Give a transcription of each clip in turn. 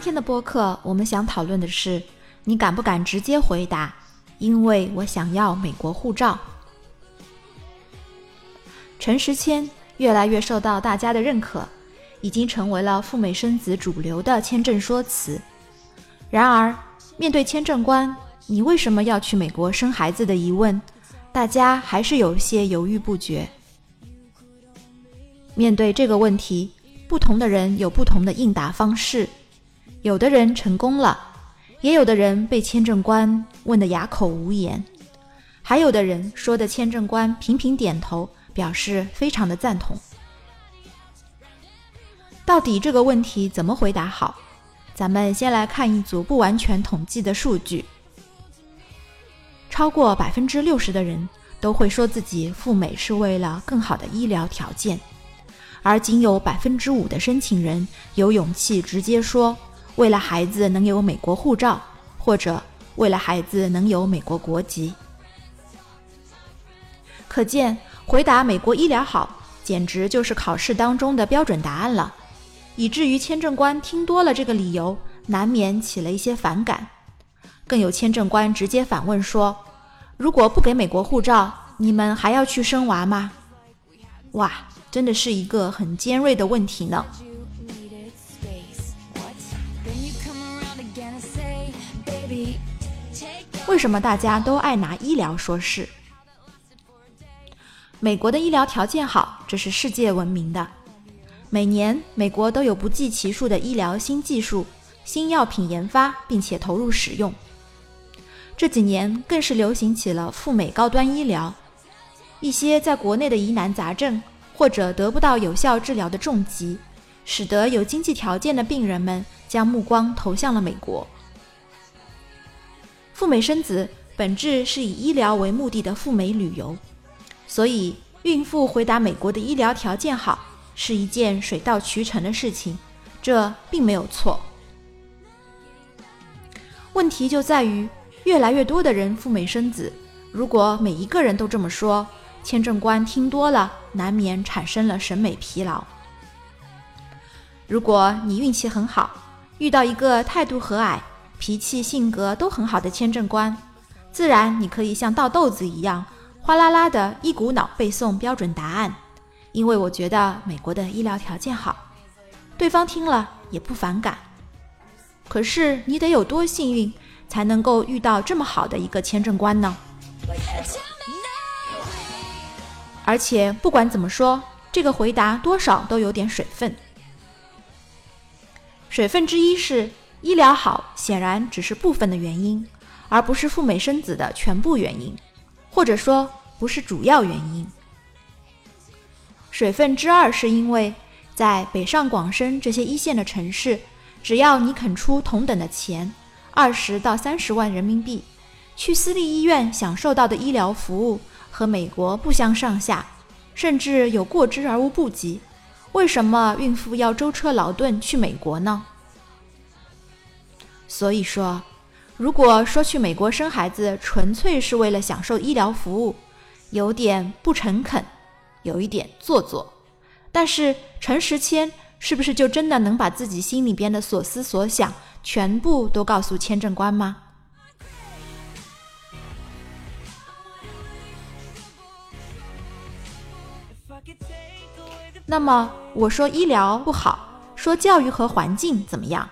今天的播客，我们想讨论的是：你敢不敢直接回答？因为我想要美国护照。陈时谦越来越受到大家的认可，已经成为了赴美生子主流的签证说辞。然而，面对签证官“你为什么要去美国生孩子”的疑问，大家还是有些犹豫不决。面对这个问题，不同的人有不同的应答方式。有的人成功了，也有的人被签证官问得哑口无言，还有的人说的签证官频频点头，表示非常的赞同。到底这个问题怎么回答好？咱们先来看一组不完全统计的数据：超过百分之六十的人都会说自己赴美是为了更好的医疗条件，而仅有百分之五的申请人有勇气直接说。为了孩子能有美国护照，或者为了孩子能有美国国籍，可见回答美国医疗好，简直就是考试当中的标准答案了，以至于签证官听多了这个理由，难免起了一些反感。更有签证官直接反问说：“如果不给美国护照，你们还要去生娃吗？”哇，真的是一个很尖锐的问题呢。为什么大家都爱拿医疗说事？美国的医疗条件好，这是世界闻名的。每年，美国都有不计其数的医疗新技术、新药品研发，并且投入使用。这几年更是流行起了赴美高端医疗。一些在国内的疑难杂症，或者得不到有效治疗的重疾，使得有经济条件的病人们将目光投向了美国。赴美生子本质是以医疗为目的的赴美旅游，所以孕妇回答美国的医疗条件好是一件水到渠成的事情，这并没有错。问题就在于越来越多的人赴美生子，如果每一个人都这么说，签证官听多了难免产生了审美疲劳。如果你运气很好，遇到一个态度和蔼。脾气、性格都很好的签证官，自然你可以像倒豆子一样哗啦啦的一股脑背诵标准答案。因为我觉得美国的医疗条件好，对方听了也不反感。可是你得有多幸运，才能够遇到这么好的一个签证官呢？而且不管怎么说，这个回答多少都有点水分。水分之一是。医疗好显然只是部分的原因，而不是赴美生子的全部原因，或者说不是主要原因。水分之二是因为在北上广深这些一线的城市，只要你肯出同等的钱，二十到三十万人民币，去私立医院享受到的医疗服务和美国不相上下，甚至有过之而无不及。为什么孕妇要舟车劳顿去美国呢？所以说，如果说去美国生孩子纯粹是为了享受医疗服务，有点不诚恳，有一点做作。但是陈时谦是不是就真的能把自己心里边的所思所想全部都告诉签证官吗？那么我说医疗不好，说教育和环境怎么样？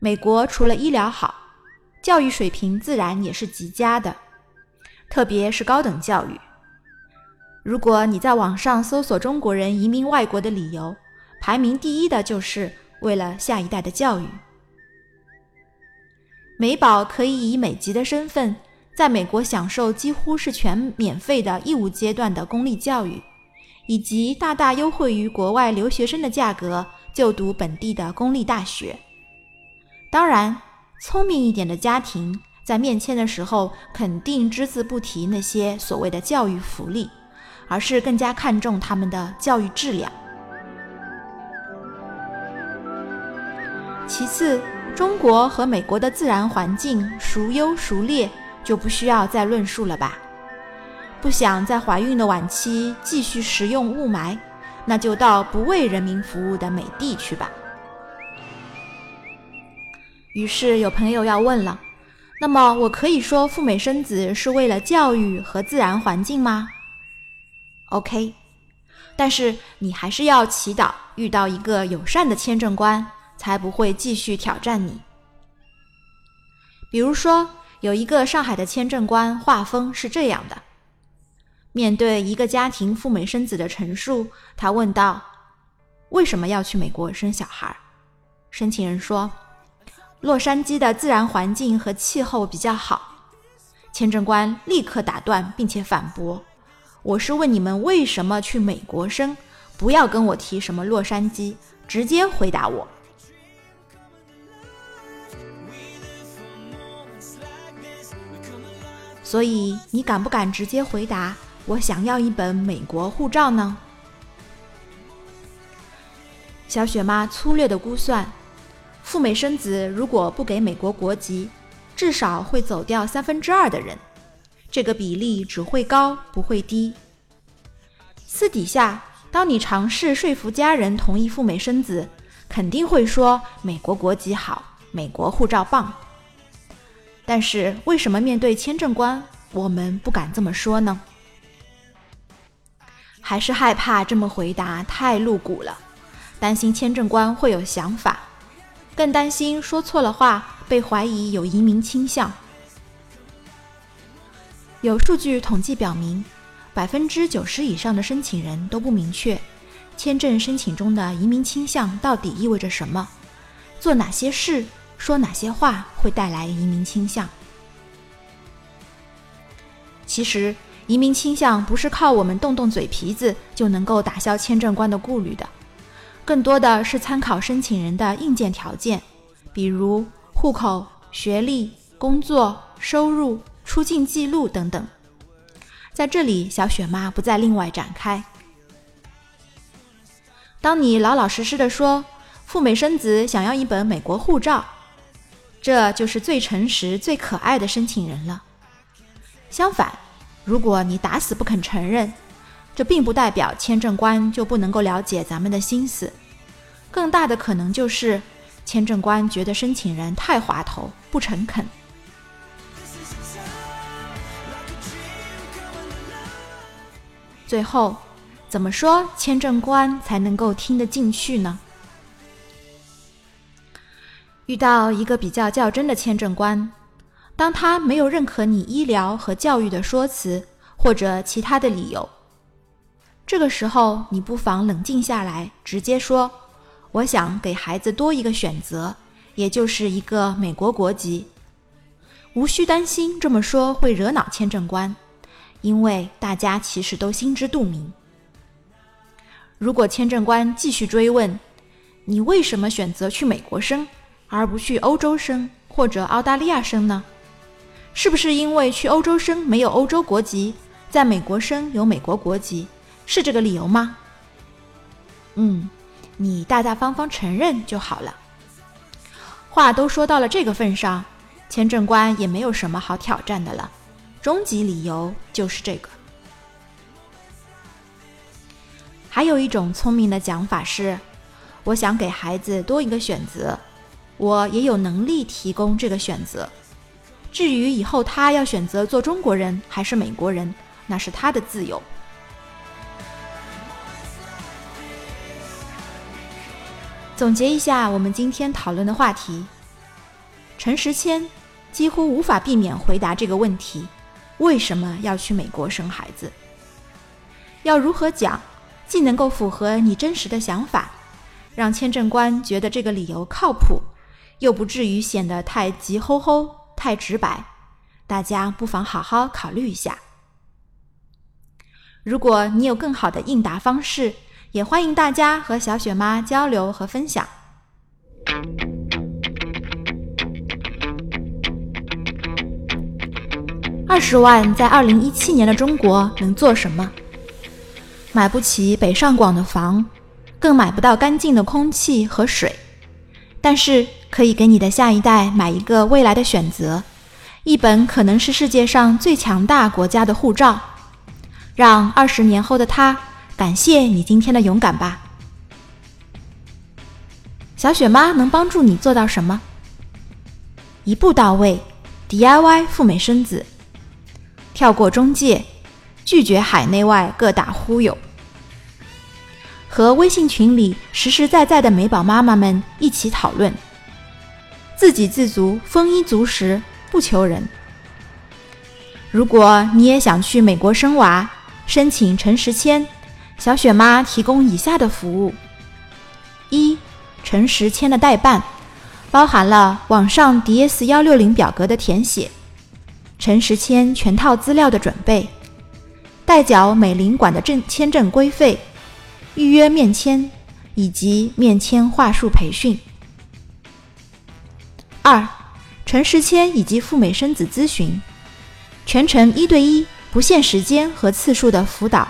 美国除了医疗好，教育水平自然也是极佳的，特别是高等教育。如果你在网上搜索中国人移民外国的理由，排名第一的就是为了下一代的教育。美宝可以以美籍的身份，在美国享受几乎是全免费的义务阶段的公立教育，以及大大优惠于国外留学生的价格就读本地的公立大学。当然，聪明一点的家庭在面签的时候肯定只字不提那些所谓的教育福利，而是更加看重他们的教育质量。其次，中国和美国的自然环境孰优孰劣，就不需要再论述了吧。不想在怀孕的晚期继续食用雾霾，那就到不为人民服务的美帝去吧。于是有朋友要问了：那么我可以说赴美生子是为了教育和自然环境吗？OK，但是你还是要祈祷遇到一个友善的签证官，才不会继续挑战你。比如说，有一个上海的签证官画风是这样的。面对一个家庭赴美生子的陈述，他问道：“为什么要去美国生小孩？”申请人说：“洛杉矶的自然环境和气候比较好。”签证官立刻打断并且反驳：“我是问你们为什么去美国生，不要跟我提什么洛杉矶，直接回答我。”所以你敢不敢直接回答？我想要一本美国护照呢。小雪妈粗略的估算，赴美生子如果不给美国国籍，至少会走掉三分之二的人。这个比例只会高不会低。私底下，当你尝试说服家人同意赴美生子，肯定会说美国国籍好，美国护照棒。但是为什么面对签证官，我们不敢这么说呢？还是害怕这么回答太露骨了，担心签证官会有想法，更担心说错了话被怀疑有移民倾向。有数据统计表明，百分之九十以上的申请人都不明确签证申请中的移民倾向到底意味着什么，做哪些事、说哪些话会带来移民倾向。其实。移民倾向不是靠我们动动嘴皮子就能够打消签证官的顾虑的，更多的是参考申请人的硬件条件，比如户口、学历、工作、收入、出境记录等等。在这里，小雪妈不再另外展开。当你老老实实的说赴美生子想要一本美国护照，这就是最诚实、最可爱的申请人了。相反。如果你打死不肯承认，这并不代表签证官就不能够了解咱们的心思，更大的可能就是签证官觉得申请人太滑头、不诚恳。最后，怎么说签证官才能够听得进去呢？遇到一个比较较真的签证官。当他没有认可你医疗和教育的说辞或者其他的理由，这个时候你不妨冷静下来，直接说：“我想给孩子多一个选择，也就是一个美国国籍。”无需担心这么说会惹恼签证官，因为大家其实都心知肚明。如果签证官继续追问，你为什么选择去美国生而不去欧洲生或者澳大利亚生呢？是不是因为去欧洲生没有欧洲国籍，在美国生有美国国籍，是这个理由吗？嗯，你大大方方承认就好了。话都说到了这个份上，签证官也没有什么好挑战的了。终极理由就是这个。还有一种聪明的讲法是，我想给孩子多一个选择，我也有能力提供这个选择。至于以后他要选择做中国人还是美国人，那是他的自由。总结一下我们今天讨论的话题：陈时谦几乎无法避免回答这个问题：为什么要去美国生孩子？要如何讲，既能够符合你真实的想法，让签证官觉得这个理由靠谱，又不至于显得太急吼吼？太直白，大家不妨好好考虑一下。如果你有更好的应答方式，也欢迎大家和小雪妈交流和分享。二十万在二零一七年的中国能做什么？买不起北上广的房，更买不到干净的空气和水，但是可以给你的下一代买一个未来的选择，一本可能是世界上最强大国家的护照，让二十年后的他感谢你今天的勇敢吧。小雪妈能帮助你做到什么？一步到位，DIY 赴美生子，跳过中介。拒绝海内外各大忽悠，和微信群里实实在在的美宝妈妈们一起讨论，自给自足，丰衣足食，不求人。如果你也想去美国生娃，申请陈时签，小雪妈提供以下的服务：一、陈时签的代办，包含了网上 DS 幺六零表格的填写，陈时签全套资料的准备。代缴美领馆的证签证规费，预约面签以及面签话术培训。二，陈时签以及赴美生子咨询，全程一对一，不限时间和次数的辅导，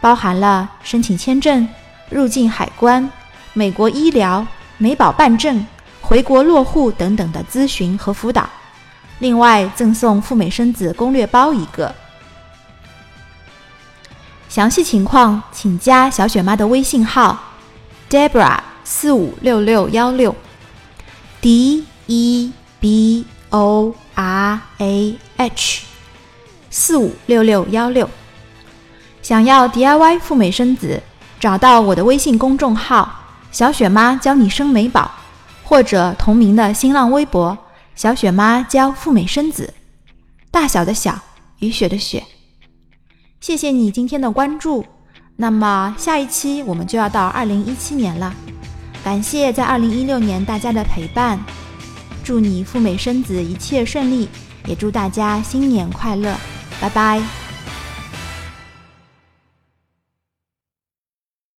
包含了申请签证、入境海关、美国医疗、美保办证、回国落户等等的咨询和辅导。另外赠送赴美生子攻略包一个。详细情况请加小雪妈的微信号：Debra 四五六六幺六，D E B O R A H 四五六六幺六。想要 DIY 赴美生子，找到我的微信公众号“小雪妈教你生美宝”，或者同名的新浪微博“小雪妈教赴美生子”。大小的小，雨雪的雪。谢谢你今天的关注，那么下一期我们就要到二零一七年了。感谢在二零一六年大家的陪伴，祝你赴美生子一切顺利，也祝大家新年快乐，拜拜。